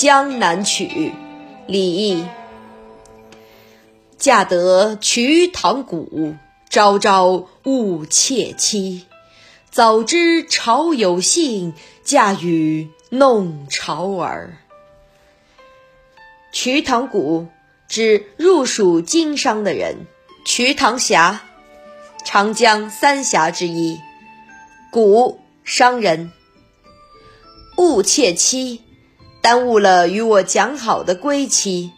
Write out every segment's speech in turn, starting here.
江南曲》李益。嫁得瞿塘古，朝朝误妾期。早知朝有性，嫁与弄潮儿。瞿塘古指入蜀经商的人。瞿塘峡，长江三峡之一。古商人。误妾期，耽误了与我讲好的归期。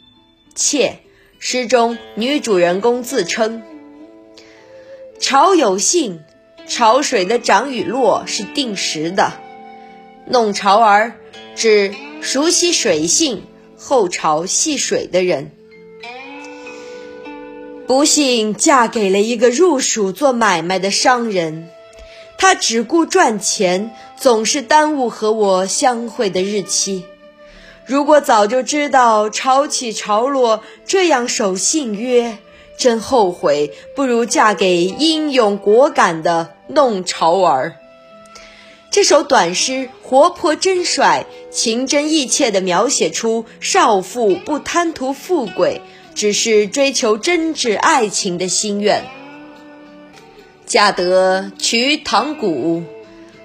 妾，诗中女主人公自称。潮有性，潮水的涨与落是定时的。弄潮儿，指熟悉水性、后潮戏水的人。不幸嫁给了一个入蜀做买卖的商人。他只顾赚钱，总是耽误和我相会的日期。如果早就知道潮起潮落这样守信约，真后悔，不如嫁给英勇果敢的弄潮儿。这首短诗活泼真率，情真意切地描写出少妇不贪图富贵，只是追求真挚爱情的心愿。嫁得瞿塘古，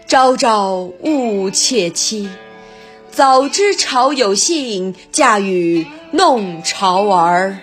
朝朝误妾期。早知朝有信，嫁与弄潮儿。